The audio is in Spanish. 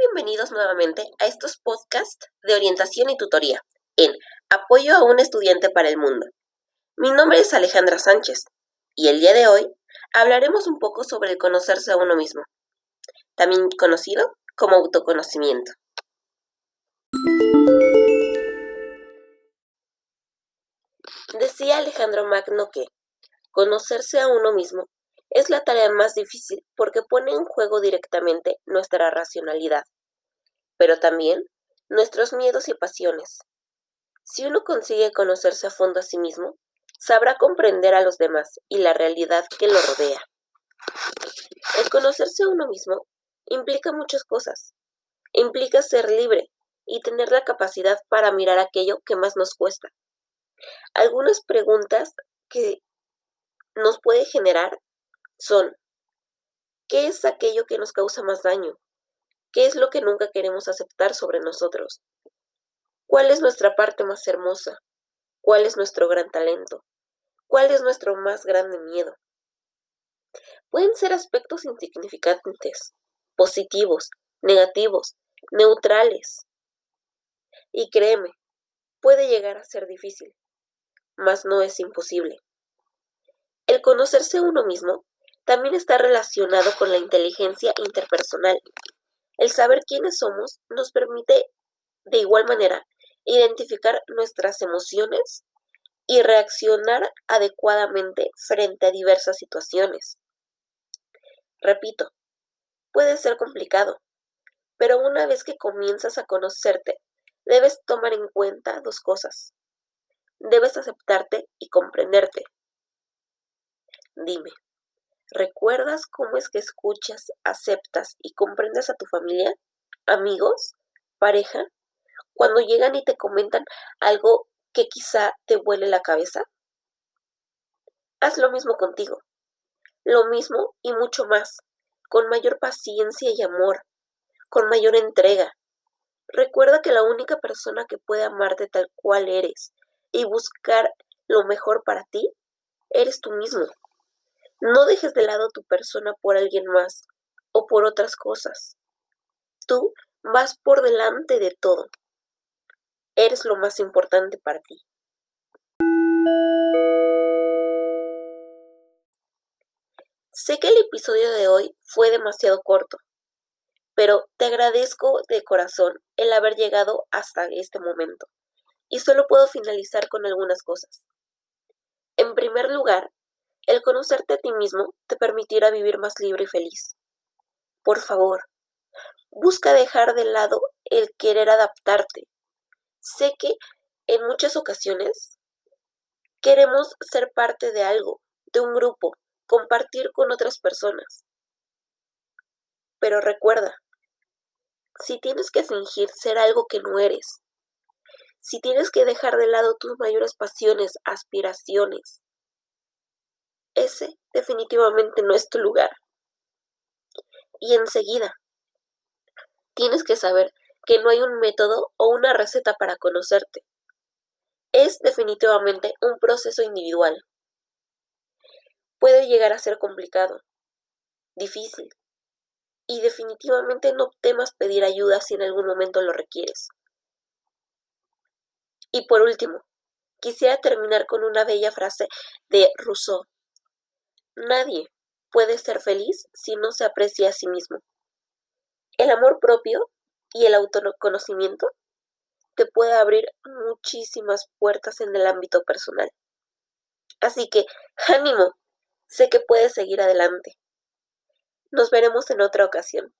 bienvenidos nuevamente a estos podcasts de orientación y tutoría en Apoyo a un estudiante para el mundo. Mi nombre es Alejandra Sánchez y el día de hoy hablaremos un poco sobre el conocerse a uno mismo, también conocido como autoconocimiento. Decía Alejandro Magno que conocerse a uno mismo es la tarea más difícil porque pone en juego directamente nuestra racionalidad, pero también nuestros miedos y pasiones. Si uno consigue conocerse a fondo a sí mismo, sabrá comprender a los demás y la realidad que lo rodea. El conocerse a uno mismo implica muchas cosas. Implica ser libre y tener la capacidad para mirar aquello que más nos cuesta. Algunas preguntas que nos puede generar son, ¿qué es aquello que nos causa más daño? ¿Qué es lo que nunca queremos aceptar sobre nosotros? ¿Cuál es nuestra parte más hermosa? ¿Cuál es nuestro gran talento? ¿Cuál es nuestro más grande miedo? Pueden ser aspectos insignificantes, positivos, negativos, neutrales. Y créeme, puede llegar a ser difícil, mas no es imposible. El conocerse uno mismo también está relacionado con la inteligencia interpersonal. El saber quiénes somos nos permite, de igual manera, identificar nuestras emociones y reaccionar adecuadamente frente a diversas situaciones. Repito, puede ser complicado, pero una vez que comienzas a conocerte, debes tomar en cuenta dos cosas. Debes aceptarte y comprenderte. Dime, ¿Recuerdas cómo es que escuchas, aceptas y comprendes a tu familia, amigos, pareja, cuando llegan y te comentan algo que quizá te vuele la cabeza? Haz lo mismo contigo. Lo mismo y mucho más, con mayor paciencia y amor, con mayor entrega. Recuerda que la única persona que puede amarte tal cual eres y buscar lo mejor para ti, eres tú mismo. No dejes de lado tu persona por alguien más o por otras cosas. Tú vas por delante de todo. Eres lo más importante para ti. Sé que el episodio de hoy fue demasiado corto, pero te agradezco de corazón el haber llegado hasta este momento y solo puedo finalizar con algunas cosas. En primer lugar, el conocerte a ti mismo te permitirá vivir más libre y feliz. Por favor, busca dejar de lado el querer adaptarte. Sé que en muchas ocasiones queremos ser parte de algo, de un grupo, compartir con otras personas. Pero recuerda, si tienes que fingir ser algo que no eres, si tienes que dejar de lado tus mayores pasiones, aspiraciones, ese definitivamente no es tu lugar. Y enseguida, tienes que saber que no hay un método o una receta para conocerte. Es definitivamente un proceso individual. Puede llegar a ser complicado, difícil, y definitivamente no temas pedir ayuda si en algún momento lo requieres. Y por último, quisiera terminar con una bella frase de Rousseau Nadie puede ser feliz si no se aprecia a sí mismo. El amor propio y el autoconocimiento te puede abrir muchísimas puertas en el ámbito personal. Así que, ánimo, sé que puedes seguir adelante. Nos veremos en otra ocasión.